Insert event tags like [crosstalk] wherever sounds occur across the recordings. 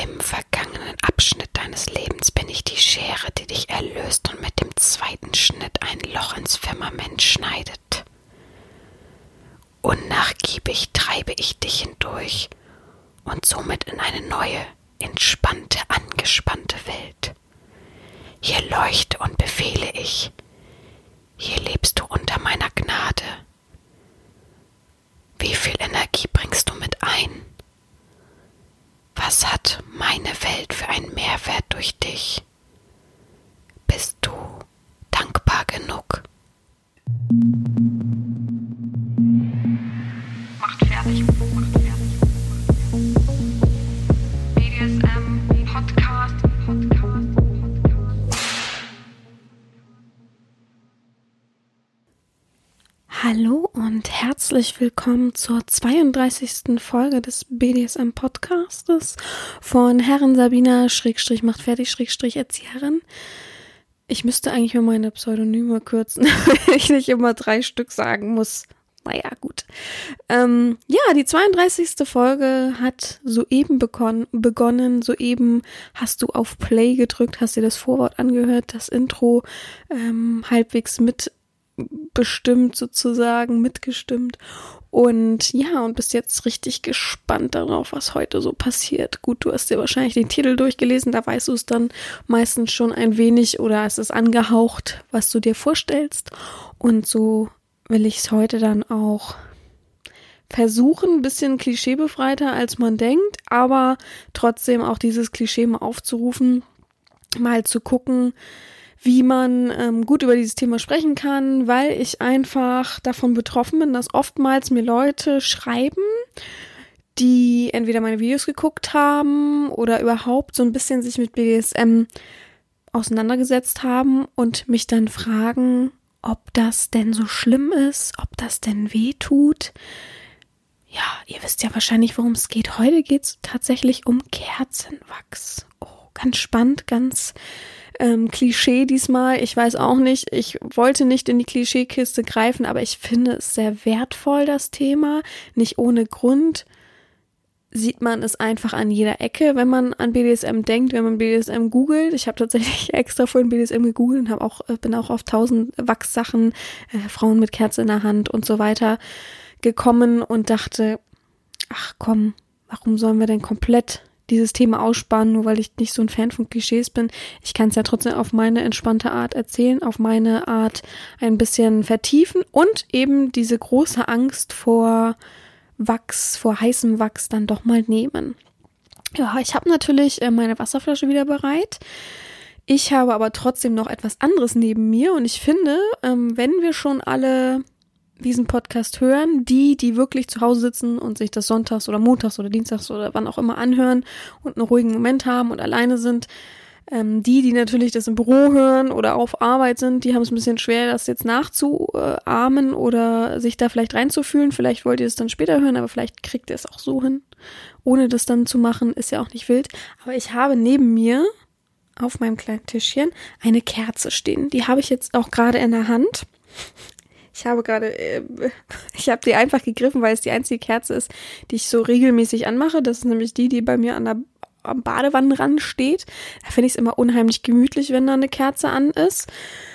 Im vergangenen Abschnitt deines Lebens bin ich die Schere, die dich erlöst und mit dem zweiten Schnitt ein Loch ins Firmament schneidet. Unnachgiebig treibe ich dich hindurch und somit in eine neue, entspannte, angespannte Welt. Hier leuchte und befehle ich. Hier lebst du unter meiner Gnade. Wie viel Energie bringst du mit ein? Was hat meine Welt für einen Mehrwert durch dich? Bist du dankbar genug? Hallo und herzlich willkommen zur 32. Folge des BDSM Podcastes von Herren Sabina Schrägstrich macht fertig Schrägstrich Erzieherin. Ich müsste eigentlich mal meine Pseudonyme kürzen, [laughs] wenn ich nicht immer drei Stück sagen muss. Naja, gut. Ähm, ja, die 32. Folge hat soeben begonnen. Soeben hast du auf Play gedrückt, hast dir das Vorwort angehört, das Intro ähm, halbwegs mitbestimmt sozusagen, mitgestimmt. Und ja, und bist jetzt richtig gespannt darauf, was heute so passiert. Gut, du hast dir wahrscheinlich den Titel durchgelesen, da weißt du es dann meistens schon ein wenig oder es ist angehaucht, was du dir vorstellst. Und so will ich es heute dann auch versuchen, ein bisschen klischeebefreiter als man denkt, aber trotzdem auch dieses Klischee mal aufzurufen, mal zu gucken, wie man ähm, gut über dieses Thema sprechen kann, weil ich einfach davon betroffen bin, dass oftmals mir Leute schreiben, die entweder meine Videos geguckt haben oder überhaupt so ein bisschen sich mit BDSM auseinandergesetzt haben und mich dann fragen, ob das denn so schlimm ist, ob das denn weh tut. Ja, ihr wisst ja wahrscheinlich, worum es geht. Heute geht es tatsächlich um Kerzenwachs. Oh, ganz spannend, ganz ähm, Klischee diesmal. Ich weiß auch nicht, ich wollte nicht in die Klischeekiste greifen, aber ich finde es sehr wertvoll, das Thema. Nicht ohne Grund sieht man es einfach an jeder Ecke, wenn man an BDSM denkt, wenn man BDSM googelt. Ich habe tatsächlich [laughs] extra vorhin BDSM gegoogelt und habe auch äh, bin auch auf tausend Wachssachen, äh, Frauen mit Kerze in der Hand und so weiter gekommen und dachte, ach komm, warum sollen wir denn komplett dieses Thema aussparen, nur weil ich nicht so ein Fan von Klischees bin. Ich kann es ja trotzdem auf meine entspannte Art erzählen, auf meine Art ein bisschen vertiefen und eben diese große Angst vor Wachs, vor heißem Wachs dann doch mal nehmen. Ja, ich habe natürlich äh, meine Wasserflasche wieder bereit. Ich habe aber trotzdem noch etwas anderes neben mir und ich finde, ähm, wenn wir schon alle diesen Podcast hören, die, die wirklich zu Hause sitzen und sich das sonntags oder montags oder dienstags oder wann auch immer anhören und einen ruhigen Moment haben und alleine sind, ähm, die, die natürlich das im Büro hören oder auf Arbeit sind, die haben es ein bisschen schwer, das jetzt nachzuahmen oder sich da vielleicht reinzufühlen. Vielleicht wollt ihr es dann später hören, aber vielleicht kriegt ihr es auch so hin. Ohne das dann zu machen, ist ja auch nicht wild. Aber ich habe neben mir auf meinem kleinen Tischchen eine Kerze stehen. Die habe ich jetzt auch gerade in der Hand. Ich habe gerade, äh, [laughs] ich habe die einfach gegriffen, weil es die einzige Kerze ist, die ich so regelmäßig anmache. Das ist nämlich die, die bei mir an der am Badewannenrand steht. Da finde ich es immer unheimlich gemütlich, wenn da eine Kerze an ist.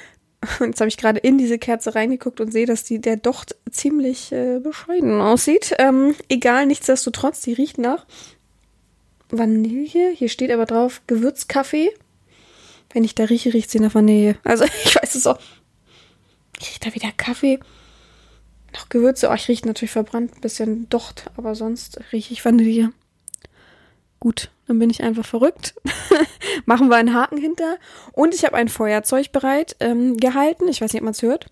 [laughs] Und jetzt habe ich gerade in diese Kerze reingeguckt und sehe, dass die der Docht ziemlich äh, bescheiden aussieht. Ähm, egal, nichtsdestotrotz, die riecht nach Vanille. Hier steht aber drauf Gewürzkaffee. Wenn ich da rieche, riecht sie nach Vanille. Also [laughs] ich weiß es auch. Ich rieche da wieder Kaffee. Noch Gewürze. Oh, ich rieche natürlich verbrannt. Ein bisschen Docht, aber sonst rieche ich Vanille. Gut, dann bin ich einfach verrückt. [laughs] Machen wir einen Haken hinter. Und ich habe ein Feuerzeug bereit ähm, gehalten. Ich weiß nicht, ob man es hört.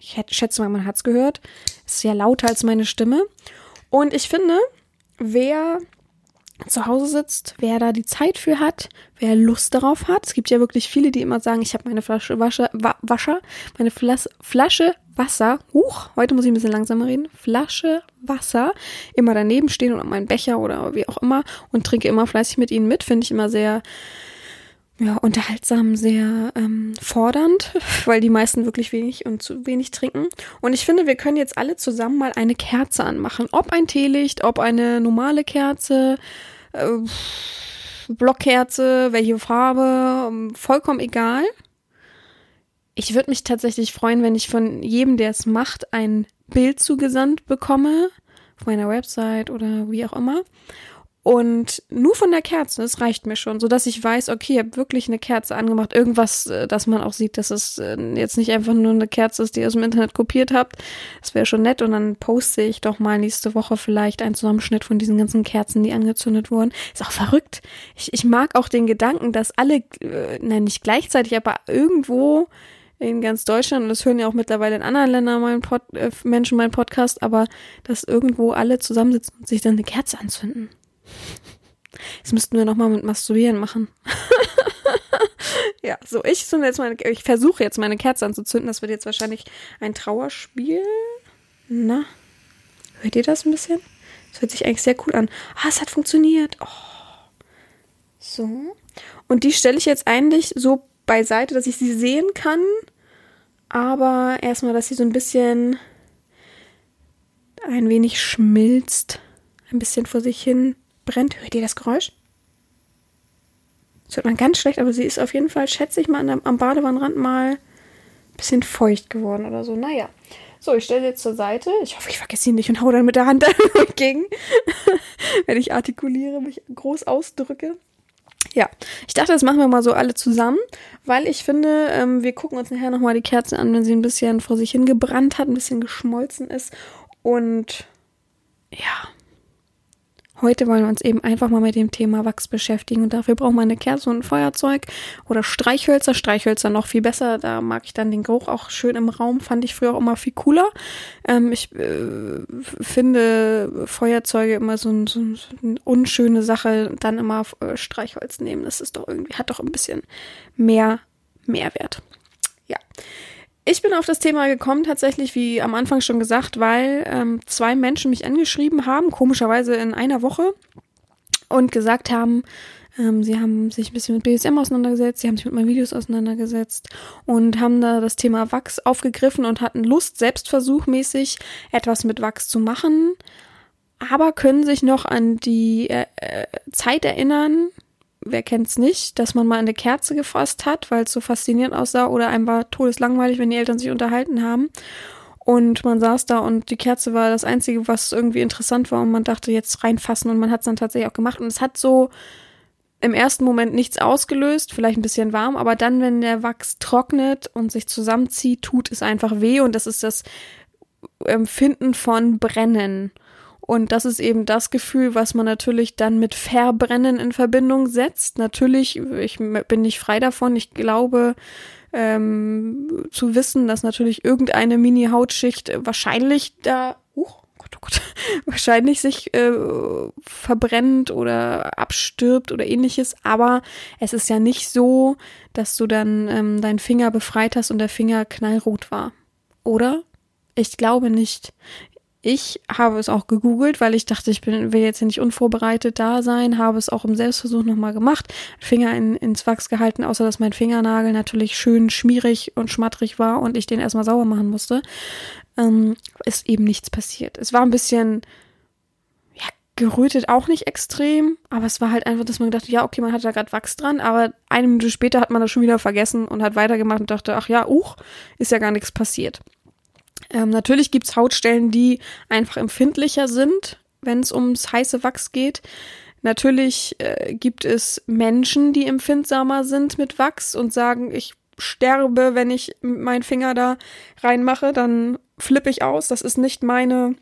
Ich hätte, schätze mal, man hat es gehört. Ist ja lauter als meine Stimme. Und ich finde, wer zu Hause sitzt, wer da die Zeit für hat, wer Lust darauf hat. Es gibt ja wirklich viele, die immer sagen, ich habe meine Flasche Wascher, Wa Wascher, meine Flas Flasche Wasser, huch, heute muss ich ein bisschen langsamer reden, Flasche Wasser immer daneben stehen oder meinen Becher oder wie auch immer und trinke immer fleißig mit ihnen mit, finde ich immer sehr ja, unterhaltsam, sehr ähm, fordernd, [laughs] weil die meisten wirklich wenig und zu wenig trinken. Und ich finde, wir können jetzt alle zusammen mal eine Kerze anmachen. Ob ein Teelicht, ob eine normale Kerze, äh, Blockkerze, welche Farbe, ähm, vollkommen egal. Ich würde mich tatsächlich freuen, wenn ich von jedem, der es macht, ein Bild zugesandt bekomme, auf meiner Website oder wie auch immer. Und nur von der Kerze, das reicht mir schon, so dass ich weiß, okay, ich habe wirklich eine Kerze angemacht. Irgendwas, äh, dass man auch sieht, dass es äh, jetzt nicht einfach nur eine Kerze ist, die ihr aus dem Internet kopiert habt. Das wäre schon nett. Und dann poste ich doch mal nächste Woche vielleicht einen Zusammenschnitt von diesen ganzen Kerzen, die angezündet wurden. Ist auch verrückt. Ich, ich mag auch den Gedanken, dass alle, äh, nein, nicht gleichzeitig, aber irgendwo in ganz Deutschland, und das hören ja auch mittlerweile in anderen Ländern meinen Pod, äh, Menschen meinen Podcast, aber dass irgendwo alle zusammensitzen und sich dann eine Kerze anzünden. Das müssten wir nochmal mit Masturbieren machen. [laughs] ja, so, ich ich versuche jetzt meine Kerze anzuzünden. Das wird jetzt wahrscheinlich ein Trauerspiel. Na, hört ihr das ein bisschen? Das hört sich eigentlich sehr cool an. Ah, es hat funktioniert. Oh. So. Und die stelle ich jetzt eigentlich so beiseite, dass ich sie sehen kann. Aber erstmal, dass sie so ein bisschen ein wenig schmilzt. Ein bisschen vor sich hin brennt. Hört ihr das Geräusch? Das hört man ganz schlecht, aber sie ist auf jeden Fall, schätze ich mal, am Badewannenrand mal ein bisschen feucht geworden oder so. Naja. So, ich stelle sie jetzt zur Seite. Ich hoffe, ich vergesse sie nicht und hau dann mit der Hand [laughs] dagegen, [laughs] wenn ich artikuliere, mich groß ausdrücke. Ja, ich dachte, das machen wir mal so alle zusammen, weil ich finde, ähm, wir gucken uns nachher nochmal die Kerzen an, wenn sie ein bisschen vor sich hingebrannt hat, ein bisschen geschmolzen ist. Und ja, Heute wollen wir uns eben einfach mal mit dem Thema Wachs beschäftigen und dafür braucht man eine Kerze und ein Feuerzeug oder Streichhölzer. Streichhölzer noch viel besser, da mag ich dann den Geruch auch schön im Raum, fand ich früher auch immer viel cooler. Ähm, ich äh, finde Feuerzeuge immer so, ein, so, eine unschöne Sache, dann immer äh, Streichholz nehmen. Das ist doch irgendwie, hat doch ein bisschen mehr Mehrwert. Ja. Ich bin auf das Thema gekommen, tatsächlich, wie am Anfang schon gesagt, weil ähm, zwei Menschen mich angeschrieben haben, komischerweise in einer Woche, und gesagt haben, ähm, sie haben sich ein bisschen mit BSM auseinandergesetzt, sie haben sich mit meinen Videos auseinandergesetzt und haben da das Thema Wachs aufgegriffen und hatten Lust, selbstversuchmäßig etwas mit Wachs zu machen, aber können sich noch an die äh, äh Zeit erinnern, wer kennt's nicht, dass man mal eine Kerze gefasst hat, weil es so faszinierend aussah oder einem war todeslangweilig, wenn die Eltern sich unterhalten haben. Und man saß da und die Kerze war das Einzige, was irgendwie interessant war und man dachte jetzt reinfassen und man hat es dann tatsächlich auch gemacht und es hat so im ersten Moment nichts ausgelöst, vielleicht ein bisschen warm, aber dann, wenn der Wachs trocknet und sich zusammenzieht, tut es einfach weh und das ist das Empfinden von Brennen. Und das ist eben das Gefühl, was man natürlich dann mit Verbrennen in Verbindung setzt. Natürlich, ich bin nicht frei davon. Ich glaube, ähm, zu wissen, dass natürlich irgendeine Mini-Hautschicht wahrscheinlich da, uh, Gott, oh Gott, [laughs] wahrscheinlich sich äh, verbrennt oder abstirbt oder ähnliches. Aber es ist ja nicht so, dass du dann ähm, deinen Finger befreit hast und der Finger knallrot war. Oder? Ich glaube nicht. Ich habe es auch gegoogelt, weil ich dachte, ich bin, will jetzt nicht unvorbereitet da sein, habe es auch im Selbstversuch nochmal gemacht, Finger in, ins Wachs gehalten, außer dass mein Fingernagel natürlich schön schmierig und schmattrig war und ich den erstmal sauber machen musste. Ähm, ist eben nichts passiert. Es war ein bisschen, ja, gerötet auch nicht extrem, aber es war halt einfach, dass man gedacht, ja, okay, man hat da gerade Wachs dran, aber eine Minute später hat man das schon wieder vergessen und hat weitergemacht und dachte, ach ja, uch, ist ja gar nichts passiert. Ähm, natürlich gibt's Hautstellen, die einfach empfindlicher sind, wenn es ums heiße Wachs geht. Natürlich äh, gibt es Menschen, die empfindsamer sind mit Wachs und sagen, ich sterbe, wenn ich meinen Finger da reinmache, dann flippe ich aus. Das ist nicht meine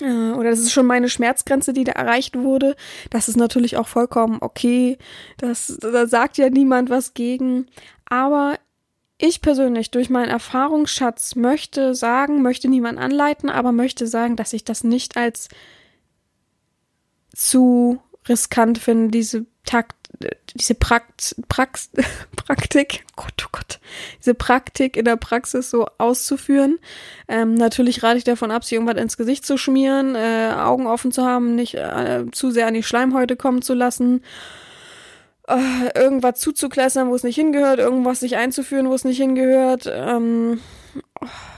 äh, oder das ist schon meine Schmerzgrenze, die da erreicht wurde. Das ist natürlich auch vollkommen okay. Das, da sagt ja niemand was gegen. Aber ich persönlich durch meinen Erfahrungsschatz möchte sagen, möchte niemand anleiten, aber möchte sagen, dass ich das nicht als zu riskant finde, diese Takt, diese Prakt, Prax, [laughs] Praktik, Gott, oh Gott, diese Praktik in der Praxis so auszuführen. Ähm, natürlich rate ich davon ab, sich irgendwas ins Gesicht zu schmieren, äh, Augen offen zu haben, nicht äh, zu sehr an die Schleimhäute kommen zu lassen äh, irgendwas zuzuklässern, wo es nicht hingehört, irgendwas sich einzuführen, wo es nicht hingehört. Ähm,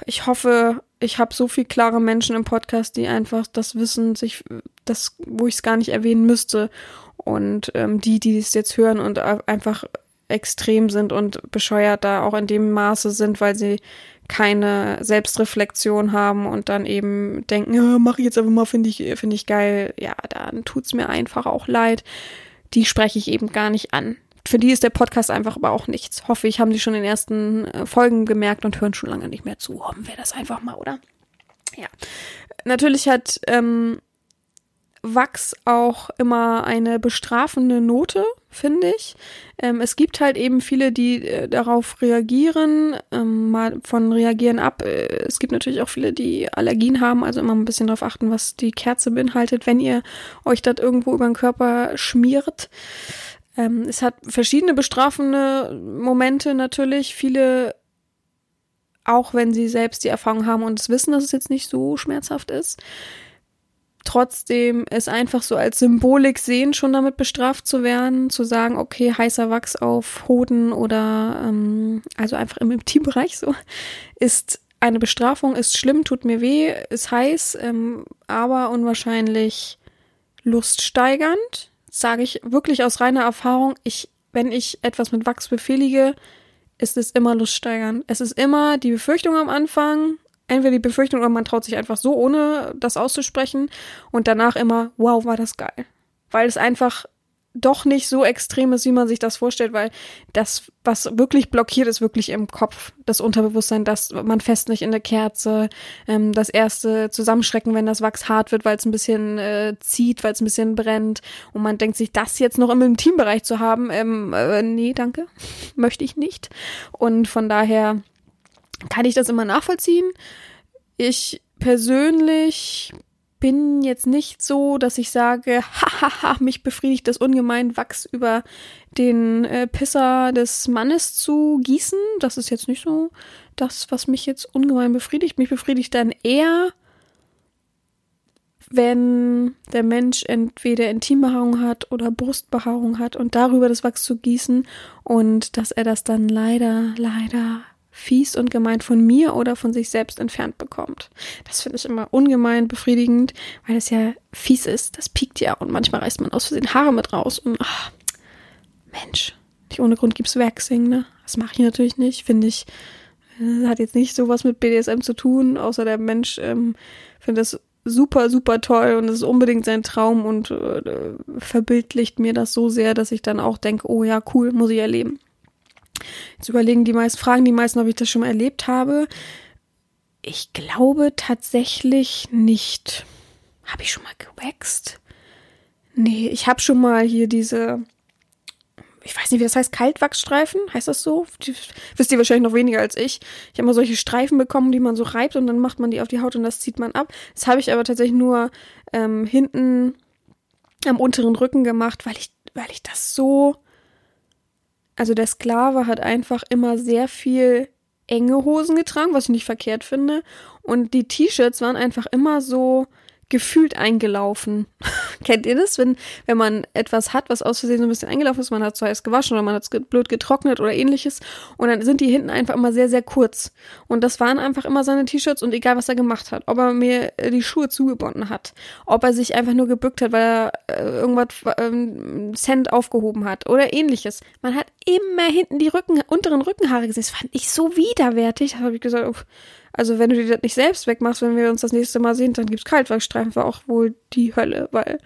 ich hoffe, ich habe so viel klare Menschen im Podcast, die einfach das Wissen sich das, wo ich es gar nicht erwähnen müsste. Und ähm, die, die es jetzt hören und einfach extrem sind und bescheuert da auch in dem Maße sind, weil sie keine Selbstreflexion haben und dann eben denken, ja, mach ich jetzt einfach mal, finde ich, finde ich geil. Ja, dann tut's mir einfach auch leid. Die spreche ich eben gar nicht an. Für die ist der Podcast einfach aber auch nichts. Hoffe ich, haben die schon in den ersten äh, Folgen gemerkt und hören schon lange nicht mehr zu. Hoffen wir das einfach mal, oder? Ja. Natürlich hat ähm, Wachs auch immer eine bestrafende Note, finde ich. Ähm, es gibt halt eben viele, die äh, darauf reagieren, ähm, mal von reagieren ab. Äh, es gibt natürlich auch viele, die Allergien haben, also immer ein bisschen darauf achten, was die Kerze beinhaltet, wenn ihr euch das irgendwo über den Körper schmiert. Ähm, es hat verschiedene bestrafende Momente natürlich. Viele auch wenn sie selbst die Erfahrung haben und es wissen, dass es jetzt nicht so schmerzhaft ist trotzdem es einfach so als Symbolik sehen, schon damit bestraft zu werden, zu sagen, okay, heißer Wachs auf Hoden oder ähm, also einfach im Intimbereich so, ist eine Bestrafung, ist schlimm, tut mir weh, ist heiß, ähm, aber unwahrscheinlich luststeigernd, sage ich wirklich aus reiner Erfahrung. Ich, wenn ich etwas mit Wachs befehlige, ist es immer luststeigernd. Es ist immer die Befürchtung am Anfang, entweder die Befürchtung oder man traut sich einfach so, ohne das auszusprechen und danach immer, wow, war das geil. Weil es einfach doch nicht so extrem ist, wie man sich das vorstellt, weil das, was wirklich blockiert, ist wirklich im Kopf, das Unterbewusstsein, dass man fest nicht in der Kerze, ähm, das erste Zusammenschrecken, wenn das Wachs hart wird, weil es ein bisschen äh, zieht, weil es ein bisschen brennt und man denkt sich, das jetzt noch im Intimbereich zu haben, ähm, äh, nee, danke, [laughs] möchte ich nicht. Und von daher kann ich das immer nachvollziehen. Ich persönlich bin jetzt nicht so, dass ich sage, [laughs] hahaha, mich befriedigt das ungemein, Wachs über den äh, Pisser des Mannes zu gießen. Das ist jetzt nicht so das, was mich jetzt ungemein befriedigt. Mich befriedigt dann eher, wenn der Mensch entweder Intimbehaarung hat oder Brustbehaarung hat und darüber das Wachs zu gießen und dass er das dann leider, leider fies und gemein von mir oder von sich selbst entfernt bekommt. Das finde ich immer ungemein befriedigend, weil es ja fies ist. Das piekt ja und manchmal reißt man aus Versehen Haare mit raus und ach, Mensch, nicht ohne Grund gibt's Waxing, ne? Das mache ich natürlich nicht, finde ich. Das hat jetzt nicht so was mit BDSM zu tun, außer der Mensch ähm, findet das super, super toll und es ist unbedingt sein Traum und äh, verbildlicht mir das so sehr, dass ich dann auch denke, oh ja, cool, muss ich erleben. Jetzt überlegen die meisten, fragen die meisten, ob ich das schon mal erlebt habe. Ich glaube tatsächlich nicht. Habe ich schon mal gewaxt? Nee, ich habe schon mal hier diese, ich weiß nicht, wie das heißt, Kaltwachsstreifen, heißt das so? Die, wisst ihr wahrscheinlich noch weniger als ich. Ich habe mal solche Streifen bekommen, die man so reibt und dann macht man die auf die Haut und das zieht man ab. Das habe ich aber tatsächlich nur ähm, hinten am unteren Rücken gemacht, weil ich, weil ich das so also der Sklave hat einfach immer sehr viel enge Hosen getragen, was ich nicht verkehrt finde. Und die T-Shirts waren einfach immer so gefühlt eingelaufen. [laughs] Kennt ihr das, wenn, wenn man etwas hat, was aus Versehen so ein bisschen eingelaufen ist, man hat es heiß gewaschen oder man hat es blöd getrocknet oder ähnliches und dann sind die hinten einfach immer sehr, sehr kurz. Und das waren einfach immer seine T-Shirts und egal, was er gemacht hat, ob er mir die Schuhe zugebunden hat, ob er sich einfach nur gebückt hat, weil er äh, irgendwas ähm, Cent aufgehoben hat oder ähnliches. Man hat immer hinten die Rücken, unteren Rückenhaare gesehen. Das fand ich so widerwärtig. Da habe ich gesagt, oh, also wenn du dir das nicht selbst wegmachst, wenn wir uns das nächste Mal sehen, dann gibt's Kaltwachsstreifen, war auch wohl die Hölle, weil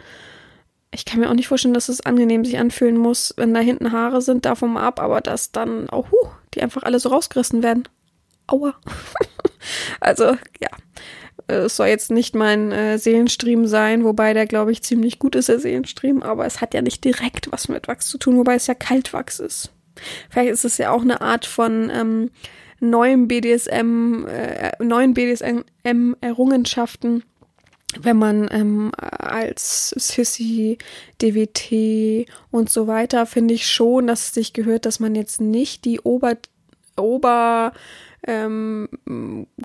ich kann mir auch nicht vorstellen, dass es angenehm sich anfühlen muss, wenn da hinten Haare sind, davon mal ab, aber dass dann auch, huh, die einfach alle so rausgerissen werden. Aua. [laughs] also, ja. Es soll jetzt nicht mein äh, Seelenstream sein, wobei der, glaube ich, ziemlich gut ist, der Seelenstream, aber es hat ja nicht direkt was mit Wachs zu tun, wobei es ja Kaltwachs ist. Vielleicht ist es ja auch eine Art von ähm, neuen BDSM, äh, neuen BDSM-Errungenschaften, wenn man ähm, als Sissy, DWT und so weiter, finde ich schon, dass es sich gehört, dass man jetzt nicht die Ober, Ober ähm,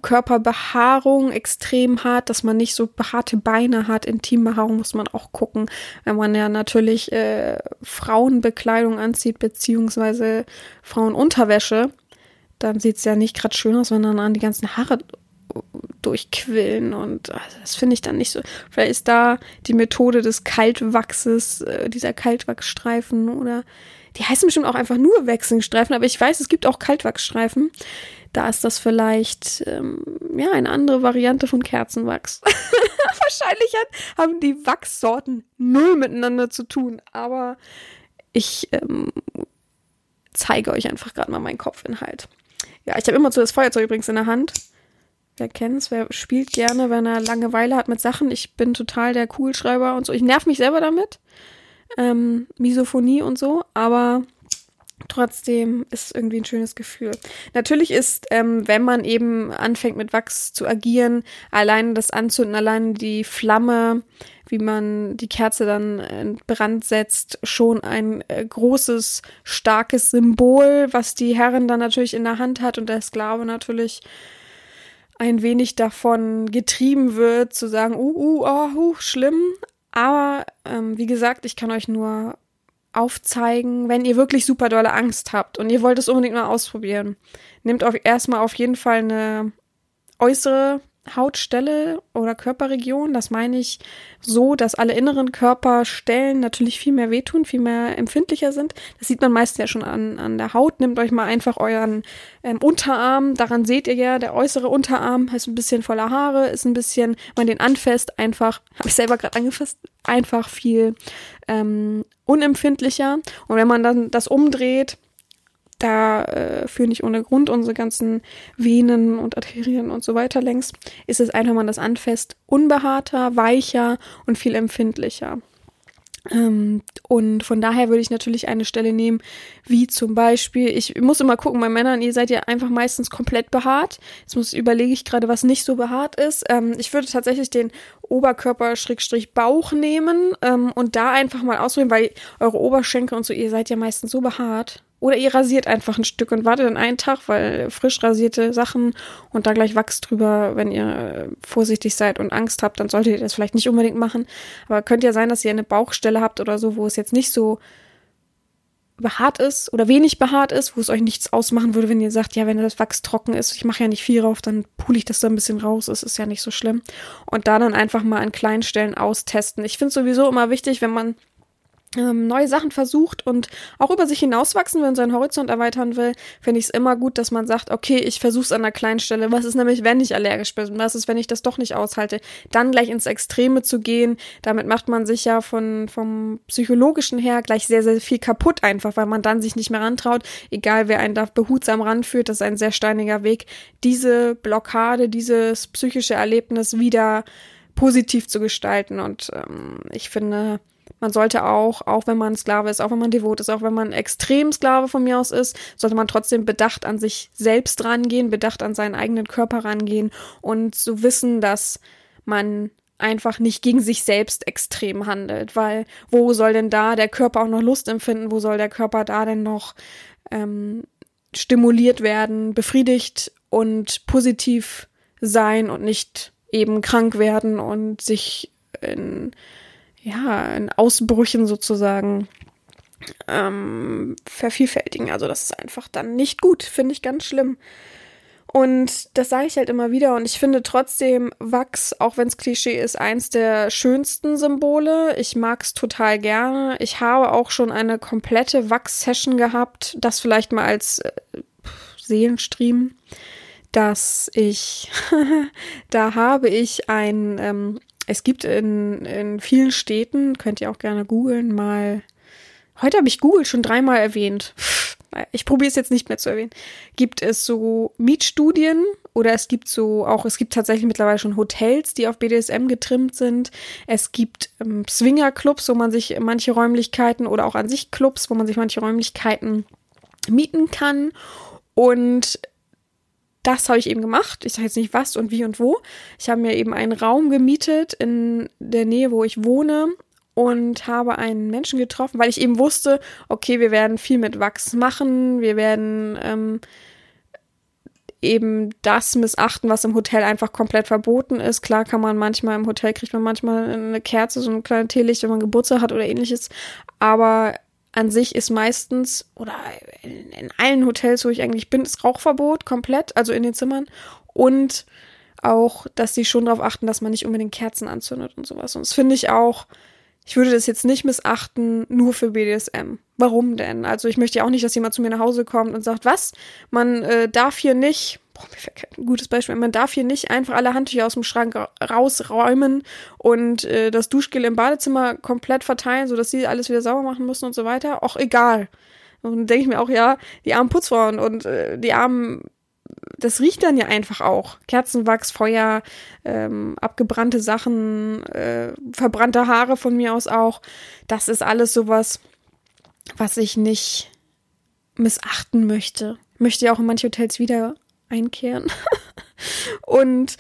Körperbehaarung extrem hat, dass man nicht so behaarte Beine hat. Intimbehaarung muss man auch gucken, wenn man ja natürlich äh, Frauenbekleidung anzieht, beziehungsweise Frauenunterwäsche dann sieht es ja nicht gerade schön aus, wenn dann an die ganzen Haare durchquillen und also das finde ich dann nicht so. Vielleicht ist da die Methode des Kaltwachses, äh, dieser Kaltwachsstreifen oder die heißen bestimmt auch einfach nur Wechselstreifen, aber ich weiß, es gibt auch Kaltwachsstreifen. Da ist das vielleicht ähm, ja eine andere Variante von Kerzenwachs. [laughs] Wahrscheinlich hat, haben die Wachssorten null miteinander zu tun, aber ich ähm, zeige euch einfach gerade mal meinen Kopfinhalt. Ja, ich habe immer so das Feuerzeug übrigens in der Hand. Wer kennt's, wer spielt gerne, wenn er Langeweile hat mit Sachen. Ich bin total der Kugelschreiber und so. Ich nerv mich selber damit. Ähm, Misophonie und so, aber trotzdem ist es irgendwie ein schönes Gefühl. Natürlich ist, ähm, wenn man eben anfängt mit Wachs zu agieren, allein das Anzünden, allein die Flamme, wie man die Kerze dann in Brand setzt, schon ein äh, großes, starkes Symbol, was die Herren dann natürlich in der Hand hat und der Sklave natürlich ein wenig davon getrieben wird, zu sagen, uh, uh, oh, uh, schlimm. Aber ähm, wie gesagt, ich kann euch nur aufzeigen, wenn ihr wirklich super dolle Angst habt und ihr wollt es unbedingt mal ausprobieren. Nehmt auf, erstmal auf jeden Fall eine äußere Hautstelle oder Körperregion. Das meine ich so, dass alle inneren Körperstellen natürlich viel mehr wehtun, viel mehr empfindlicher sind. Das sieht man meistens ja schon an, an der Haut. Nehmt euch mal einfach euren ähm, Unterarm. Daran seht ihr ja, der äußere Unterarm ist ein bisschen voller Haare, ist ein bisschen, wenn man den anfasst, einfach, [laughs] habe ich selber gerade angefasst, einfach viel ähm, unempfindlicher. Und wenn man dann das umdreht, da äh, führen nicht ohne Grund unsere ganzen Venen und Arterien und so weiter längs, ist es einfach, wenn man das anfasst, unbehaarter, weicher und viel empfindlicher. Ähm, und von daher würde ich natürlich eine Stelle nehmen, wie zum Beispiel, ich muss immer gucken, bei Männern, ihr seid ja einfach meistens komplett behaart. Jetzt muss überlege ich gerade, was nicht so behaart ist. Ähm, ich würde tatsächlich den Oberkörper-Bauch nehmen ähm, und da einfach mal ausprobieren, weil eure Oberschenkel und so, ihr seid ja meistens so behaart. Oder ihr rasiert einfach ein Stück und wartet dann einen Tag, weil frisch rasierte Sachen und da gleich Wachs drüber, wenn ihr äh, vorsichtig seid und Angst habt, dann solltet ihr das vielleicht nicht unbedingt machen. Aber könnte ja sein, dass ihr eine Bauchstelle habt oder so, wo es jetzt nicht so behaart ist oder wenig behaart ist, wo es euch nichts ausmachen würde, wenn ihr sagt, ja, wenn das Wachs trocken ist, ich mache ja nicht viel drauf, dann pule ich das da ein bisschen raus, es ist ja nicht so schlimm. Und da dann einfach mal an kleinen Stellen austesten. Ich finde es sowieso immer wichtig, wenn man ähm, neue Sachen versucht und auch über sich hinauswachsen will und seinen Horizont erweitern will, finde ich es immer gut, dass man sagt, okay, ich versuche es an einer kleinen Stelle. Was ist nämlich, wenn ich allergisch bin? Was ist, wenn ich das doch nicht aushalte? Dann gleich ins Extreme zu gehen. Damit macht man sich ja von, vom psychologischen her gleich sehr, sehr viel kaputt einfach, weil man dann sich nicht mehr rantraut. Egal, wer einen da behutsam ranführt, das ist ein sehr steiniger Weg, diese Blockade, dieses psychische Erlebnis wieder positiv zu gestalten. Und ähm, ich finde, man sollte auch, auch wenn man Sklave ist, auch wenn man devot ist, auch wenn man extrem Sklave von mir aus ist, sollte man trotzdem bedacht an sich selbst rangehen, bedacht an seinen eigenen Körper rangehen und so wissen, dass man einfach nicht gegen sich selbst extrem handelt, weil wo soll denn da der Körper auch noch Lust empfinden, wo soll der Körper da denn noch ähm, stimuliert werden, befriedigt und positiv sein und nicht eben krank werden und sich in ja, in Ausbrüchen sozusagen ähm, vervielfältigen. Also das ist einfach dann nicht gut, finde ich ganz schlimm. Und das sage ich halt immer wieder. Und ich finde trotzdem Wachs, auch wenn es Klischee ist, eins der schönsten Symbole. Ich mag es total gerne. Ich habe auch schon eine komplette Wachs-Session gehabt. Das vielleicht mal als äh, Seelenstream, dass ich, [laughs] da habe ich ein ähm, es gibt in, in vielen Städten, könnt ihr auch gerne googeln, mal. Heute habe ich Google schon dreimal erwähnt. Ich probiere es jetzt nicht mehr zu erwähnen. Gibt es so Mietstudien oder es gibt so auch, es gibt tatsächlich mittlerweile schon Hotels, die auf BDSM getrimmt sind. Es gibt ähm, Swingerclubs, wo man sich manche Räumlichkeiten oder auch an sich Clubs, wo man sich manche Räumlichkeiten mieten kann. Und das habe ich eben gemacht. Ich sage jetzt nicht was und wie und wo. Ich habe mir eben einen Raum gemietet in der Nähe, wo ich wohne und habe einen Menschen getroffen, weil ich eben wusste, okay, wir werden viel mit Wachs machen, wir werden ähm, eben das missachten, was im Hotel einfach komplett verboten ist. Klar kann man manchmal im Hotel kriegt man manchmal eine Kerze, so ein kleines Teelicht, wenn man Geburtstag hat oder ähnliches, aber an sich ist meistens, oder in, in allen Hotels, wo ich eigentlich bin, ist Rauchverbot komplett, also in den Zimmern. Und auch, dass sie schon darauf achten, dass man nicht unbedingt Kerzen anzündet und sowas. Und das finde ich auch, ich würde das jetzt nicht missachten, nur für BDSM. Warum denn? Also ich möchte ja auch nicht, dass jemand zu mir nach Hause kommt und sagt, was? Man äh, darf hier nicht, boah, mir fällt kein gutes Beispiel, man darf hier nicht einfach alle Handtücher aus dem Schrank ra- rausräumen und äh, das Duschgel im Badezimmer komplett verteilen, sodass sie alles wieder sauber machen müssen und so weiter. Auch egal. Und denke ich mir auch, ja, die armen Putzfrauen und äh, die armen das riecht dann ja einfach auch. Kerzenwachs, Feuer, ähm, abgebrannte Sachen, äh, verbrannte Haare von mir aus auch. Das ist alles sowas, was ich nicht missachten möchte. Möchte ja auch in manche Hotels wieder einkehren. [laughs] Und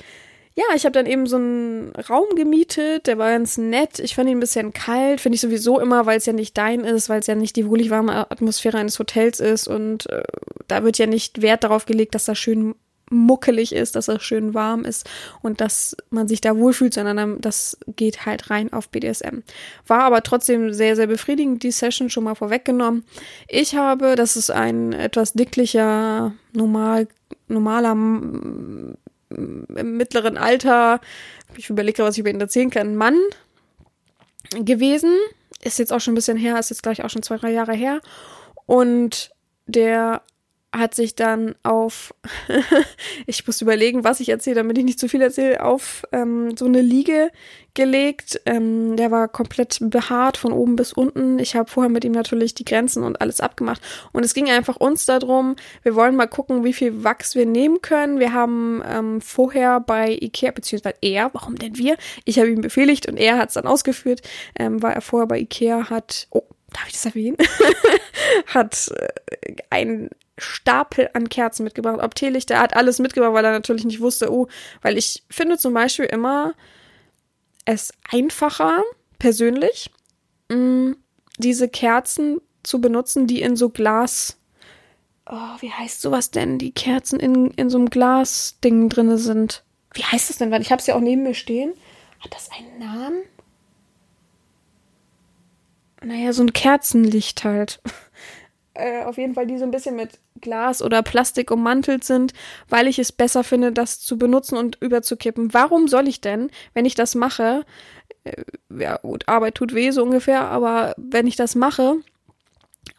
ja, ich habe dann eben so einen Raum gemietet, der war ganz nett. Ich fand ihn ein bisschen kalt, finde ich sowieso immer, weil es ja nicht dein ist, weil es ja nicht die wohlig warme Atmosphäre eines Hotels ist und äh, da wird ja nicht Wert darauf gelegt, dass das schön muckelig ist, dass das schön warm ist und dass man sich da wohlfühlt, sondern das geht halt rein auf BDSM. War aber trotzdem sehr, sehr befriedigend, die Session schon mal vorweggenommen. Ich habe, das ist ein etwas dicklicher, normal, normaler im mittleren Alter, ich überlege, was ich über ihn erzählen kann, Mann gewesen. Ist jetzt auch schon ein bisschen her, ist jetzt gleich auch schon zwei, drei Jahre her. Und der hat sich dann auf, [laughs] ich muss überlegen, was ich erzähle, damit ich nicht zu viel erzähle, auf ähm, so eine Liege gelegt. Ähm, der war komplett behaart von oben bis unten. Ich habe vorher mit ihm natürlich die Grenzen und alles abgemacht. Und es ging einfach uns darum, wir wollen mal gucken, wie viel Wachs wir nehmen können. Wir haben ähm, vorher bei Ikea, beziehungsweise er, warum denn wir? Ich habe ihm befehligt und er hat es dann ausgeführt, ähm, war er vorher bei Ikea, hat, oh, darf ich das erwähnen? [laughs] hat äh, ein Stapel an Kerzen mitgebracht. Ob Teelichter, er hat alles mitgebracht, weil er natürlich nicht wusste, oh, weil ich finde zum Beispiel immer es einfacher, persönlich, mh, diese Kerzen zu benutzen, die in so Glas, oh, wie heißt sowas denn, die Kerzen in, in so einem Glasding drinne sind. Wie heißt das denn? Weil ich habe es ja auch neben mir stehen. Hat das einen Namen? Naja, so ein Kerzenlicht halt. [laughs] äh, auf jeden Fall, die so ein bisschen mit Glas oder Plastik ummantelt sind, weil ich es besser finde, das zu benutzen und überzukippen. Warum soll ich denn, wenn ich das mache, äh, ja gut, Arbeit tut weh so ungefähr, aber wenn ich das mache,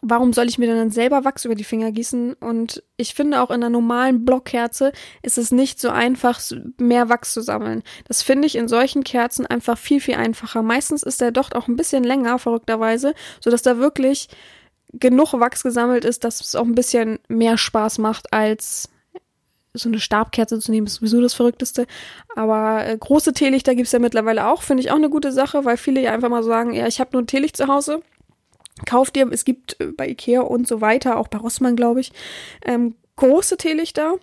warum soll ich mir dann selber Wachs über die Finger gießen? Und ich finde auch in einer normalen Blockkerze ist es nicht so einfach, mehr Wachs zu sammeln. Das finde ich in solchen Kerzen einfach viel, viel einfacher. Meistens ist der Docht auch ein bisschen länger, verrückterweise, sodass da wirklich genug Wachs gesammelt ist, dass es auch ein bisschen mehr Spaß macht, als so eine Stabkerze zu nehmen, ist sowieso das Verrückteste. Aber äh, große Teelichter gibt's ja mittlerweile auch, finde ich auch eine gute Sache, weil viele ja einfach mal sagen, ja, ich habe nur ein Teelicht zu Hause. Kauf dir, es gibt äh, bei Ikea und so weiter, auch bei Rossmann, glaube ich, ähm, große Teelichter.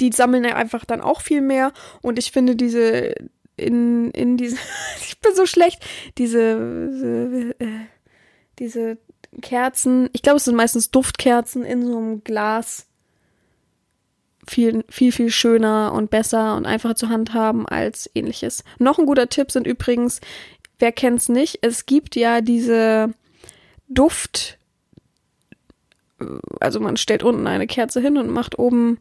Die sammeln ja einfach dann auch viel mehr. Und ich finde diese in, in diese, [laughs] ich bin so schlecht, diese, äh, diese Kerzen, ich glaube, es sind meistens Duftkerzen in so einem Glas. Viel, viel, viel schöner und besser und einfacher zu handhaben als ähnliches. Noch ein guter Tipp sind übrigens, wer kennt's nicht, es gibt ja diese Duft, also man stellt unten eine Kerze hin und macht oben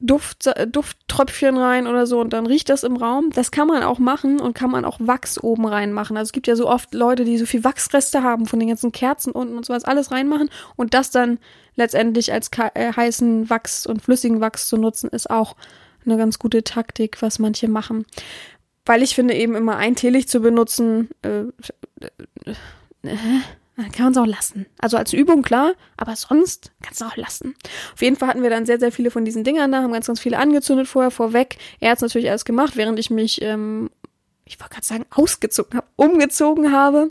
Duft, Dufttröpfchen rein oder so und dann riecht das im Raum. Das kann man auch machen und kann man auch Wachs oben reinmachen. Also es gibt ja so oft Leute, die so viel Wachsreste haben von den ganzen Kerzen unten und sowas alles reinmachen und das dann letztendlich als äh, heißen Wachs und flüssigen Wachs zu nutzen, ist auch eine ganz gute Taktik, was manche machen. Weil ich finde eben immer ein Teelicht zu benutzen, äh, äh, äh kann man es auch lassen. Also als Übung klar, aber sonst kannst du auch lassen. Auf jeden Fall hatten wir dann sehr, sehr viele von diesen Dingern da, haben ganz, ganz viele angezündet vorher, vorweg. Er hat es natürlich alles gemacht, während ich mich, ähm, ich wollte gerade sagen, ausgezogen habe, umgezogen habe,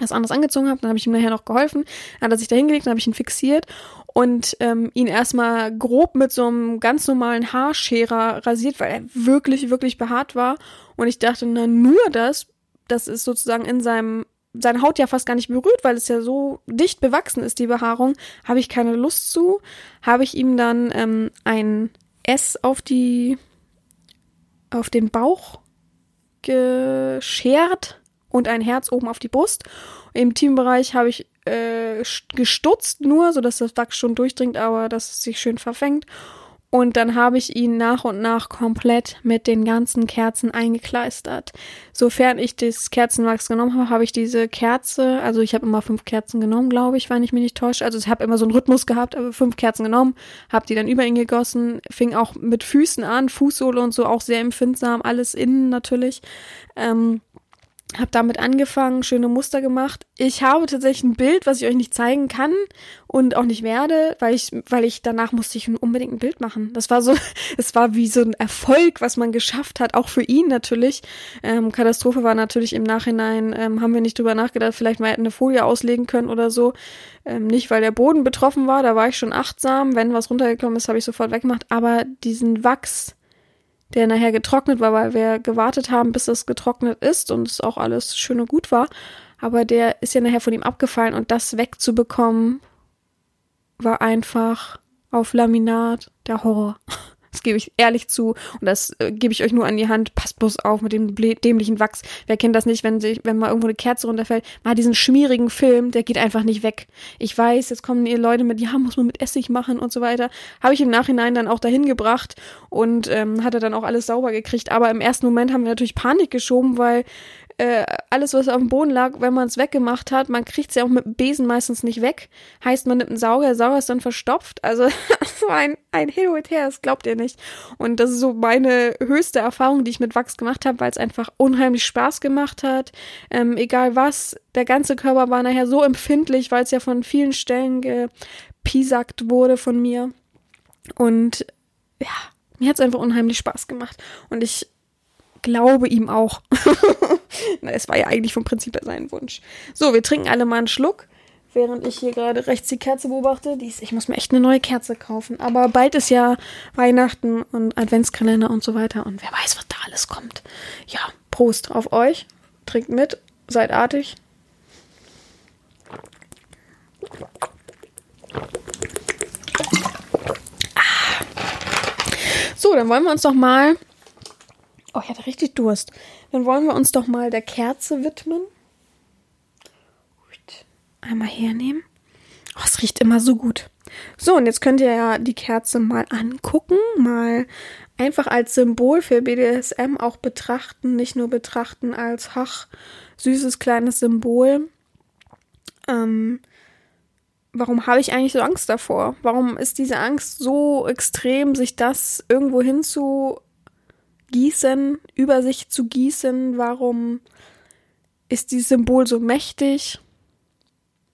was anderes angezogen habe. Dann habe ich ihm nachher noch geholfen. Dann hat er sich da hingelegt, dann habe ich ihn fixiert und ähm, ihn erstmal grob mit so einem ganz normalen Haarscherer rasiert, weil er wirklich, wirklich behaart war. Und ich dachte, na nur das, das ist sozusagen in seinem seine Haut ja fast gar nicht berührt, weil es ja so dicht bewachsen ist, die Behaarung, habe ich keine Lust zu. Habe ich ihm dann ähm, ein S auf die auf den Bauch geschert und ein Herz oben auf die Brust. Im Teambereich habe ich äh, gestutzt nur, sodass das Wachs schon durchdringt, aber dass es sich schön verfängt. Und dann habe ich ihn nach und nach komplett mit den ganzen Kerzen eingekleistert. Sofern ich das Kerzenwachs genommen habe, habe ich diese Kerze, also ich habe immer fünf Kerzen genommen, glaube ich, wenn ich mich nicht täusche. Also ich habe immer so einen Rhythmus gehabt, aber fünf Kerzen genommen, habe die dann über ihn gegossen, fing auch mit Füßen an, Fußsohle und so, auch sehr empfindsam, alles innen natürlich. Ähm, habe damit angefangen, schöne Muster gemacht. Ich habe tatsächlich ein Bild, was ich euch nicht zeigen kann und auch nicht werde, weil ich, weil ich danach musste ich unbedingt ein Bild machen. Das war so, [laughs] es war wie so ein Erfolg, was man geschafft hat, auch für ihn natürlich. Ähm, Katastrophe war natürlich im Nachhinein, ähm, haben wir nicht drüber nachgedacht, vielleicht mal eine Folie auslegen können oder so. Ähm, nicht, weil der Boden betroffen war, da war ich schon achtsam. Wenn was runtergekommen ist, habe ich sofort weggemacht. Aber diesen Wachs, der nachher getrocknet war, weil wir gewartet haben, bis es getrocknet ist und es auch alles schön und gut war. Aber der ist ja nachher von ihm abgefallen und das wegzubekommen war einfach auf Laminat der Horror. Das gebe ich ehrlich zu und das äh, gebe ich euch nur an die Hand. Passt bloß auf mit dem dämlichen Wachs. Wer kennt das nicht, wenn sich, wenn mal irgendwo eine Kerze runterfällt, mal diesen schmierigen Film, der geht einfach nicht weg. Ich weiß, jetzt kommen ihr Leute mit, ja, muss man mit Essig machen und so weiter. Habe ich im Nachhinein dann auch dahin gebracht und ähm, hatte dann auch alles sauber gekriegt. Aber im ersten Moment haben wir natürlich Panik geschoben, weil äh, alles, was auf dem Boden lag, wenn man es weggemacht hat, man kriegt es ja auch mit dem Besen meistens nicht weg. Heißt, man nimmt einen Sauger, der Sauger ist dann verstopft. Also [laughs] so ein, ein Hin und Her, das glaubt ihr nicht. Und das ist so meine höchste Erfahrung, die ich mit Wachs gemacht habe, weil es einfach unheimlich Spaß gemacht hat. Ähm, egal was, der ganze Körper war nachher so empfindlich, weil es ja von vielen Stellen gepiesackt wurde von mir. Und ja, mir hat es einfach unheimlich Spaß gemacht. Und ich glaube ihm auch. [laughs] Es war ja eigentlich vom Prinzip her sein Wunsch. So, wir trinken alle mal einen Schluck, während ich hier gerade rechts die Kerze beobachte. Die ist, ich muss mir echt eine neue Kerze kaufen. Aber bald ist ja Weihnachten und Adventskalender und so weiter. Und wer weiß, was da alles kommt. Ja, Prost auf euch. Trinkt mit, seid artig. Ah. So, dann wollen wir uns doch mal Oh, ich hatte richtig Durst. Dann wollen wir uns doch mal der Kerze widmen. Einmal hernehmen. Oh, es riecht immer so gut. So, und jetzt könnt ihr ja die Kerze mal angucken, mal einfach als Symbol für BDSM auch betrachten, nicht nur betrachten als, ach, süßes kleines Symbol. Ähm, warum habe ich eigentlich so Angst davor? Warum ist diese Angst so extrem, sich das irgendwo hinzu gießen, über sich zu gießen? Warum ist dieses Symbol so mächtig?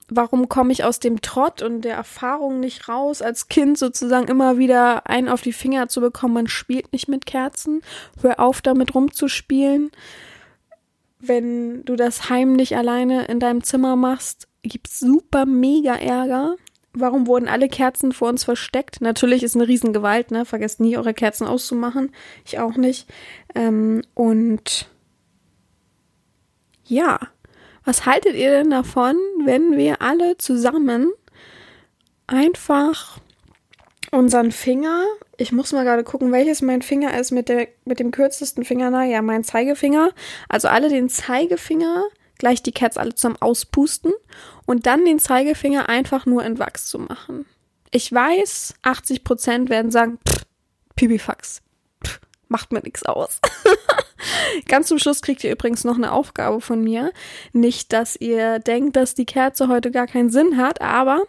Warum komme ich aus dem Trott und der Erfahrung nicht raus, als Kind sozusagen immer wieder einen auf die Finger zu bekommen, man spielt nicht mit Kerzen, hör auf damit rumzuspielen. Wenn du das heimlich alleine in deinem Zimmer machst, gibt's super mega Ärger. Warum wurden alle Kerzen vor uns versteckt? Natürlich ist eine Riesengewalt, ne? Vergesst nie, eure Kerzen auszumachen. Ich auch nicht. Ähm, und ja, was haltet ihr denn davon, wenn wir alle zusammen einfach unseren Finger, ich muss mal gerade gucken, welches mein Finger ist mit, der, mit dem kürzesten Fingernagel, ja, mein Zeigefinger. Also alle den Zeigefinger gleich die Kerze alle zusammen auspusten und dann den Zeigefinger einfach nur in Wachs zu machen. Ich weiß, 80 Prozent werden sagen, pff, Pipifax, pff, macht mir nichts aus. [laughs] Ganz zum Schluss kriegt ihr übrigens noch eine Aufgabe von mir. Nicht, dass ihr denkt, dass die Kerze heute gar keinen Sinn hat, aber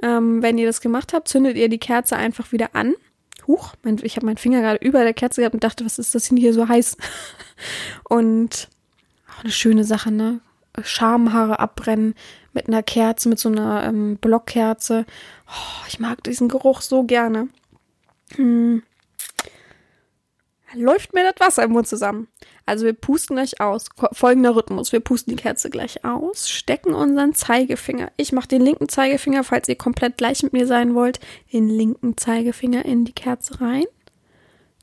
ähm, wenn ihr das gemacht habt, zündet ihr die Kerze einfach wieder an. Huch, mein, ich habe meinen Finger gerade über der Kerze gehabt und dachte, was ist das denn hier so heiß? [laughs] und eine schöne Sache, ne? Schamhaare abbrennen mit einer Kerze, mit so einer ähm, Blockkerze. Oh, ich mag diesen Geruch so gerne. Hm. Läuft mir das Wasser im Mund zusammen. Also wir pusten gleich aus. Folgender Rhythmus. Wir pusten die Kerze gleich aus, stecken unseren Zeigefinger. Ich mache den linken Zeigefinger, falls ihr komplett gleich mit mir sein wollt, den linken Zeigefinger in die Kerze rein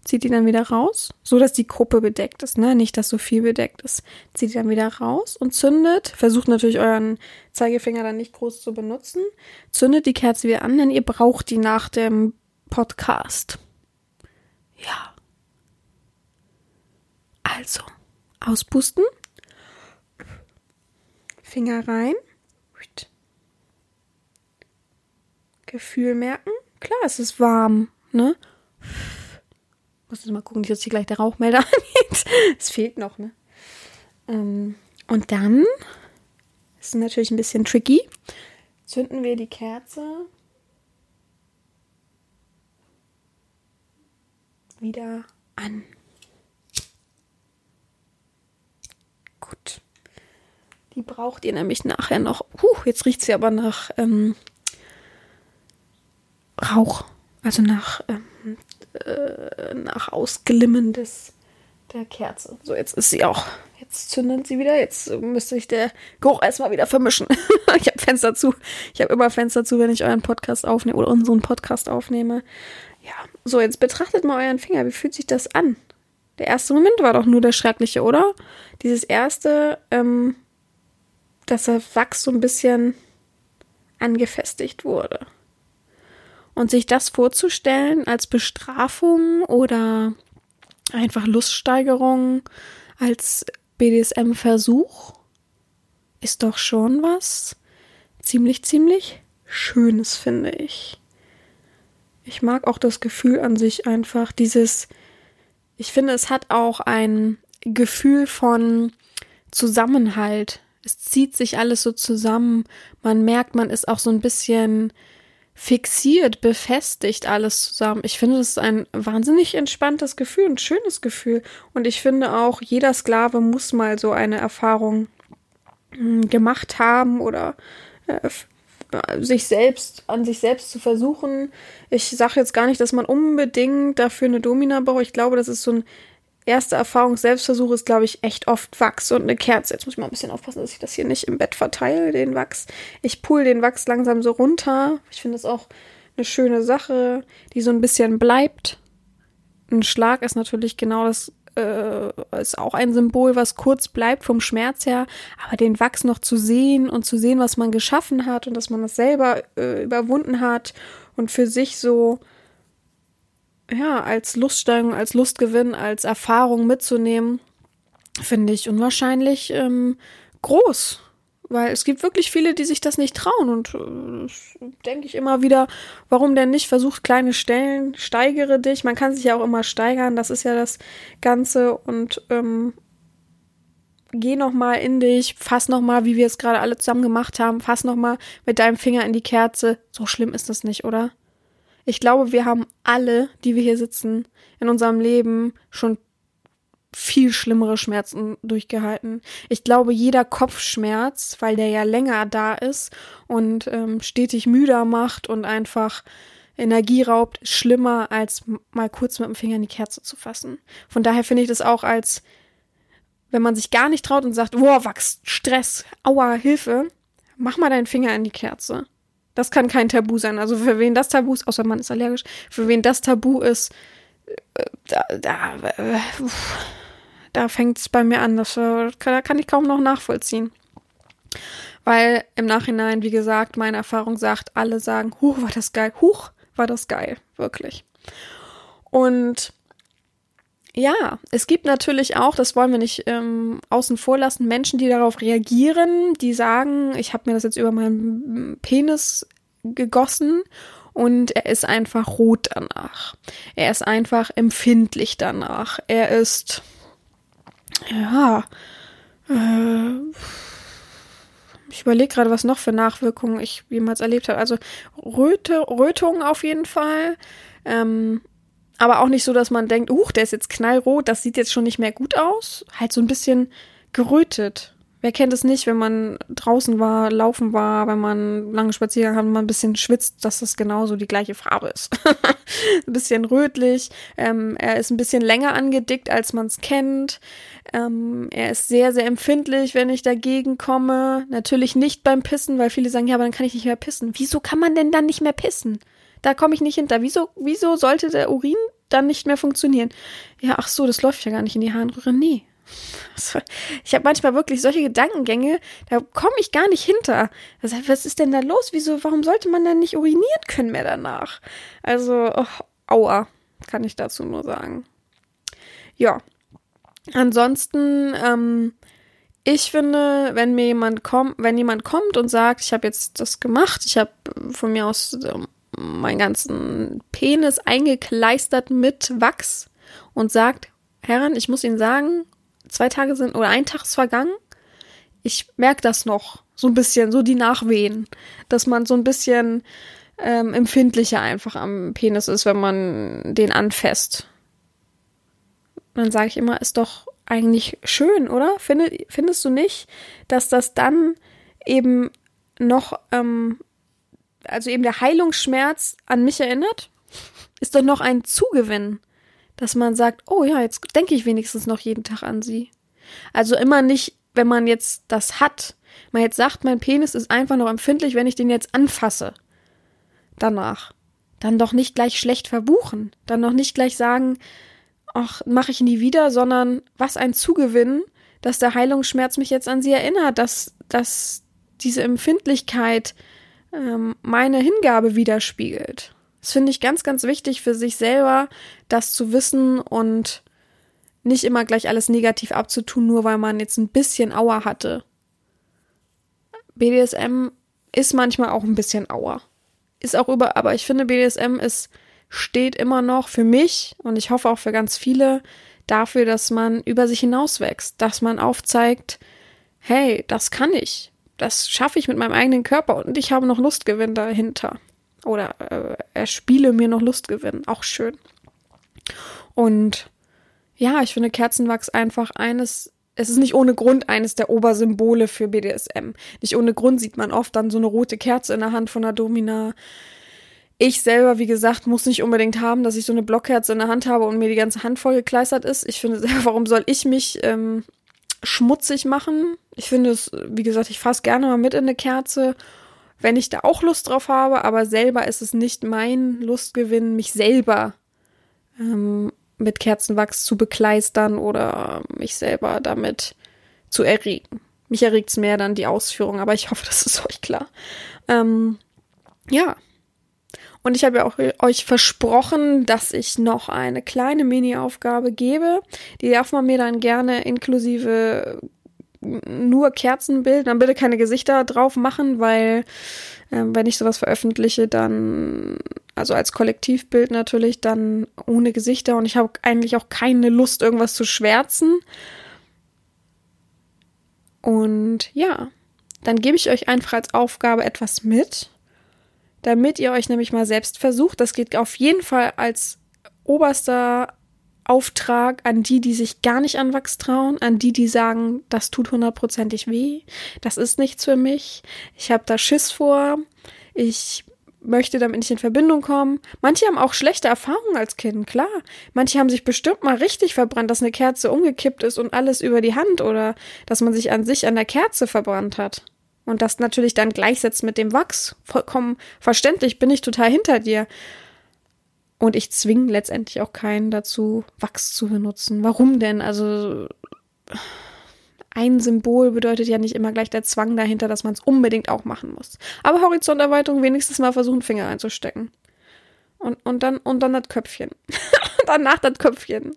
zieht die dann wieder raus, so dass die Gruppe bedeckt ist, ne? Nicht, dass so viel bedeckt ist. Zieht die dann wieder raus und zündet. Versucht natürlich euren Zeigefinger dann nicht groß zu benutzen. Zündet die Kerze wieder an, denn ihr braucht die nach dem Podcast. Ja. Also, auspusten. Finger rein. Gefühl merken. Klar, es ist warm, ne? Muss jetzt mal gucken, dass hier gleich der Rauchmelder [laughs] angeht. Es fehlt noch, ne? Ähm, und dann ist natürlich ein bisschen tricky. Zünden wir die Kerze wieder an. Gut. Die braucht ihr nämlich nachher noch. Puh, jetzt riecht sie aber nach ähm, Rauch. Also nach, ähm, äh, nach Ausglimmen des, der Kerze. So, jetzt ist sie auch. Jetzt zündet sie wieder. Jetzt müsste ich der Geruch erstmal wieder vermischen. [laughs] ich habe Fenster zu. Ich habe immer Fenster zu, wenn ich euren Podcast aufnehme oder unseren Podcast aufnehme. Ja, so, jetzt betrachtet mal euren Finger. Wie fühlt sich das an? Der erste Moment war doch nur der schreckliche, oder? Dieses erste, ähm, dass der Wachs so ein bisschen angefestigt wurde. Und sich das vorzustellen als Bestrafung oder einfach Luststeigerung als BDSM-Versuch ist doch schon was ziemlich, ziemlich Schönes, finde ich. Ich mag auch das Gefühl an sich einfach, dieses, ich finde, es hat auch ein Gefühl von Zusammenhalt. Es zieht sich alles so zusammen. Man merkt, man ist auch so ein bisschen fixiert, befestigt alles zusammen. Ich finde, das ist ein wahnsinnig entspanntes Gefühl, ein schönes Gefühl. Und ich finde auch, jeder Sklave muss mal so eine Erfahrung hm, gemacht haben oder äh, sich selbst, an sich selbst zu versuchen. Ich sage jetzt gar nicht, dass man unbedingt dafür eine Domina braucht. Ich glaube, das ist so ein erste Erfahrung, Selbstversuch ist, glaube ich, echt oft Wachs und eine Kerze. Jetzt muss ich mal ein bisschen aufpassen, dass ich das hier nicht im Bett verteile, den Wachs. Ich pull den Wachs langsam so runter. Ich finde das auch eine schöne Sache, die so ein bisschen bleibt. Ein Schlag ist natürlich genau das, äh, ist auch ein Symbol, was kurz bleibt vom Schmerz her, aber den Wachs noch zu sehen und zu sehen, was man geschaffen hat und dass man das selber äh, überwunden hat und für sich so ja, als Luststeigerung, als Lustgewinn, als Erfahrung mitzunehmen, finde ich unwahrscheinlich ähm, groß. Weil es gibt wirklich viele, die sich das nicht trauen. Und äh, denke ich immer wieder, warum denn nicht? Versucht kleine Stellen, steigere dich. Man kann sich ja auch immer steigern, das ist ja das Ganze. Und ähm, geh noch mal in dich, fass noch mal, wie wir es gerade alle zusammen gemacht haben, fass noch mal mit deinem Finger in die Kerze. So schlimm ist das nicht, oder? Ich glaube, wir haben alle, die wir hier sitzen, in unserem Leben schon viel schlimmere Schmerzen durchgehalten. Ich glaube, jeder Kopfschmerz, weil der ja länger da ist und ähm, stetig müder macht und einfach Energie raubt, schlimmer, als mal kurz mit dem Finger in die Kerze zu fassen. Von daher finde ich das auch als, wenn man sich gar nicht traut und sagt, wow, Wachs, Stress, aua, Hilfe, mach mal deinen Finger in die Kerze. Das kann kein Tabu sein. Also für wen das Tabu ist, außer man ist allergisch, für wen das Tabu ist, äh, da, da, äh, da fängt es bei mir an. Das, äh, da kann ich kaum noch nachvollziehen. Weil im Nachhinein, wie gesagt, meine Erfahrung sagt, alle sagen, huch, war das geil, huch, war das geil, wirklich. Und ja, es gibt natürlich auch, das wollen wir nicht ähm, außen vor lassen, Menschen, die darauf reagieren, die sagen, ich habe mir das jetzt über meinen Penis gegossen und er ist einfach rot danach. Er ist einfach empfindlich danach. Er ist, ja, äh, ich überlege gerade, was noch für Nachwirkungen ich jemals erlebt habe. Also Röte, Rötung auf jeden Fall. Ähm, aber auch nicht so, dass man denkt, huch, der ist jetzt knallrot, das sieht jetzt schon nicht mehr gut aus. Halt so ein bisschen gerötet. Wer kennt es nicht, wenn man draußen war, laufen war, wenn man lange Spaziergang hat, man ein bisschen schwitzt, dass das genauso die gleiche Farbe ist. [laughs] ein bisschen rötlich. Ähm, er ist ein bisschen länger angedickt, als man es kennt. Ähm, er ist sehr, sehr empfindlich, wenn ich dagegen komme. Natürlich nicht beim Pissen, weil viele sagen, ja, aber dann kann ich nicht mehr pissen. Wieso kann man denn dann nicht mehr pissen? Da komme ich nicht hinter. Wieso, wieso sollte der Urin dann nicht mehr funktionieren? Ja, ach so, das läuft ja gar nicht in die Harnröhre. Nee. Ich habe manchmal wirklich solche Gedankengänge, da komme ich gar nicht hinter. Heißt, was ist denn da los? Wieso, warum sollte man denn nicht urinieren können mehr danach? Also, oh, aua, kann ich dazu nur sagen. Ja. Ansonsten, ähm, ich finde, wenn mir jemand kommt, wenn jemand kommt und sagt, ich habe jetzt das gemacht, ich habe von mir aus ähm, meinen ganzen Penis eingekleistert mit Wachs und sagt, Herren, ich muss Ihnen sagen, zwei Tage sind oder ein Tag ist vergangen. Ich merke das noch so ein bisschen, so die Nachwehen, dass man so ein bisschen ähm, empfindlicher einfach am Penis ist, wenn man den anfasst. Dann sage ich immer, ist doch eigentlich schön, oder? Finde, findest du nicht, dass das dann eben noch, ähm, also eben der Heilungsschmerz an mich erinnert? Ist doch noch ein Zugewinn, dass man sagt, oh ja, jetzt denke ich wenigstens noch jeden Tag an sie. Also immer nicht, wenn man jetzt das hat, man jetzt sagt, mein Penis ist einfach noch empfindlich, wenn ich den jetzt anfasse. Danach. Dann doch nicht gleich schlecht verbuchen. Dann noch nicht gleich sagen, ach, mache ich nie wieder, sondern was ein Zugewinn, dass der Heilungsschmerz mich jetzt an sie erinnert, dass, dass diese Empfindlichkeit ähm, meine Hingabe widerspiegelt. Das finde ich ganz, ganz wichtig für sich selber, das zu wissen und nicht immer gleich alles negativ abzutun, nur weil man jetzt ein bisschen Auer hatte. BDSM ist manchmal auch ein bisschen Auer. Ist auch über, aber ich finde, BDSM ist steht immer noch für mich und ich hoffe auch für ganz viele dafür, dass man über sich hinauswächst, dass man aufzeigt, hey, das kann ich, das schaffe ich mit meinem eigenen Körper und ich habe noch Lustgewinn dahinter. Oder äh, erspiele mir noch Lustgewinn, auch schön. Und ja, ich finde Kerzenwachs einfach eines, es ist nicht ohne Grund eines der Obersymbole für BDSM. Nicht ohne Grund sieht man oft dann so eine rote Kerze in der Hand von der Domina ich selber, wie gesagt, muss nicht unbedingt haben, dass ich so eine Blockherze in der Hand habe und mir die ganze Hand voll gekleistert ist. Ich finde [laughs] warum soll ich mich ähm, schmutzig machen? Ich finde es, wie gesagt, ich fasse gerne mal mit in eine Kerze, wenn ich da auch Lust drauf habe, aber selber ist es nicht mein Lustgewinn, mich selber ähm, mit Kerzenwachs zu bekleistern oder mich selber damit zu erregen. Mich erregt es mehr dann die Ausführung, aber ich hoffe, das ist euch klar. Ähm, ja, und ich habe ja auch euch versprochen, dass ich noch eine kleine Mini-Aufgabe gebe. Die darf man mir dann gerne inklusive nur Kerzenbild, dann bitte keine Gesichter drauf machen, weil äh, wenn ich sowas veröffentliche, dann, also als Kollektivbild natürlich, dann ohne Gesichter und ich habe eigentlich auch keine Lust, irgendwas zu schwärzen. Und ja, dann gebe ich euch einfach als Aufgabe etwas mit damit ihr euch nämlich mal selbst versucht. Das geht auf jeden Fall als oberster Auftrag an die, die sich gar nicht an Wachs trauen, an die, die sagen, das tut hundertprozentig weh, das ist nichts für mich, ich habe da Schiss vor, ich möchte damit nicht in Verbindung kommen. Manche haben auch schlechte Erfahrungen als Kind, klar. Manche haben sich bestimmt mal richtig verbrannt, dass eine Kerze umgekippt ist und alles über die Hand oder dass man sich an sich an der Kerze verbrannt hat und das natürlich dann gleichsetzt mit dem Wachs, vollkommen verständlich, bin ich total hinter dir. Und ich zwinge letztendlich auch keinen dazu, Wachs zu benutzen. Warum denn? Also ein Symbol bedeutet ja nicht immer gleich der Zwang dahinter, dass man es unbedingt auch machen muss. Aber Horizonterweiterung wenigstens mal versuchen, Finger einzustecken. Und, und dann, und dann das Köpfchen. [laughs] Danach das Köpfchen.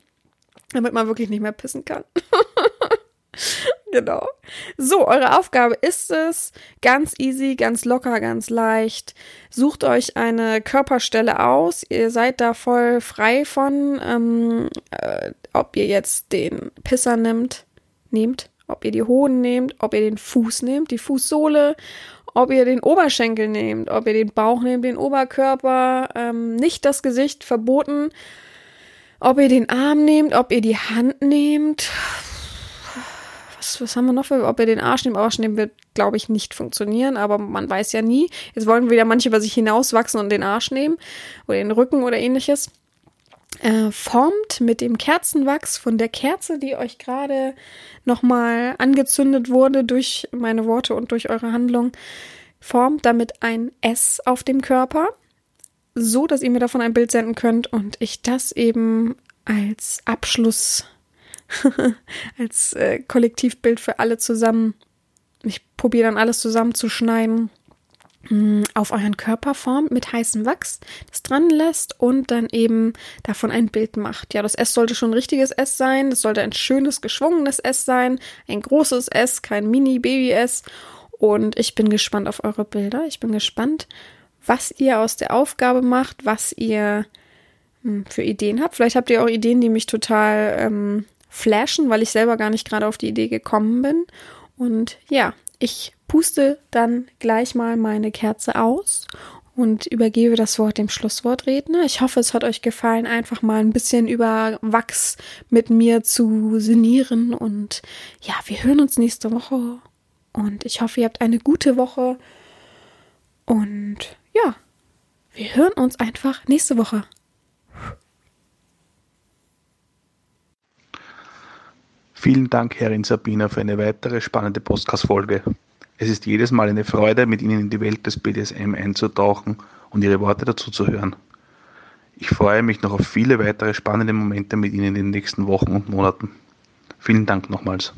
Damit man wirklich nicht mehr pissen kann. [laughs] genau. So, eure Aufgabe ist es, ganz easy, ganz locker, ganz leicht. Sucht euch eine Körperstelle aus. Ihr seid da voll frei von, ähm, äh, ob ihr jetzt den Pisser nimmt, nehmt, ob ihr die Hoden nehmt, ob ihr den Fuß nehmt, die Fußsohle, ob ihr den Oberschenkel nehmt, ob ihr den Bauch nehmt, den Oberkörper, ähm, nicht das Gesicht verboten. Ob ihr den Arm nehmt, ob ihr die Hand nehmt, was, was haben wir noch für, ob er den Arsch nimmt, Arsch nehmen wird, glaube ich, nicht funktionieren, aber man weiß ja nie. Jetzt wollen wieder manche über sich hinauswachsen und den Arsch nehmen oder den Rücken oder ähnliches. Äh, formt mit dem Kerzenwachs von der Kerze, die euch gerade nochmal angezündet wurde durch meine Worte und durch eure Handlung, formt damit ein S auf dem Körper, so dass ihr mir davon ein Bild senden könnt und ich das eben als Abschluss [laughs] als äh, Kollektivbild für alle zusammen. Ich probiere dann alles zusammenzuschneiden hm, auf euren Körper formt mit heißem Wachs, das dran lässt und dann eben davon ein Bild macht. Ja, das S sollte schon ein richtiges S sein, das sollte ein schönes, geschwungenes S sein, ein großes S, kein Mini-Baby-S. Und ich bin gespannt auf eure Bilder. Ich bin gespannt, was ihr aus der Aufgabe macht, was ihr hm, für Ideen habt. Vielleicht habt ihr auch Ideen, die mich total ähm, flashen, weil ich selber gar nicht gerade auf die Idee gekommen bin. Und ja, ich puste dann gleich mal meine Kerze aus und übergebe das Wort dem Schlusswortredner. Ich hoffe, es hat euch gefallen, einfach mal ein bisschen über Wachs mit mir zu sinnieren. Und ja, wir hören uns nächste Woche. Und ich hoffe, ihr habt eine gute Woche. Und ja, wir hören uns einfach nächste Woche. Vielen Dank, Herrin Sabina, für eine weitere spannende Podcast-Folge. Es ist jedes Mal eine Freude, mit Ihnen in die Welt des BDSM einzutauchen und Ihre Worte dazu zu hören. Ich freue mich noch auf viele weitere spannende Momente mit Ihnen in den nächsten Wochen und Monaten. Vielen Dank nochmals.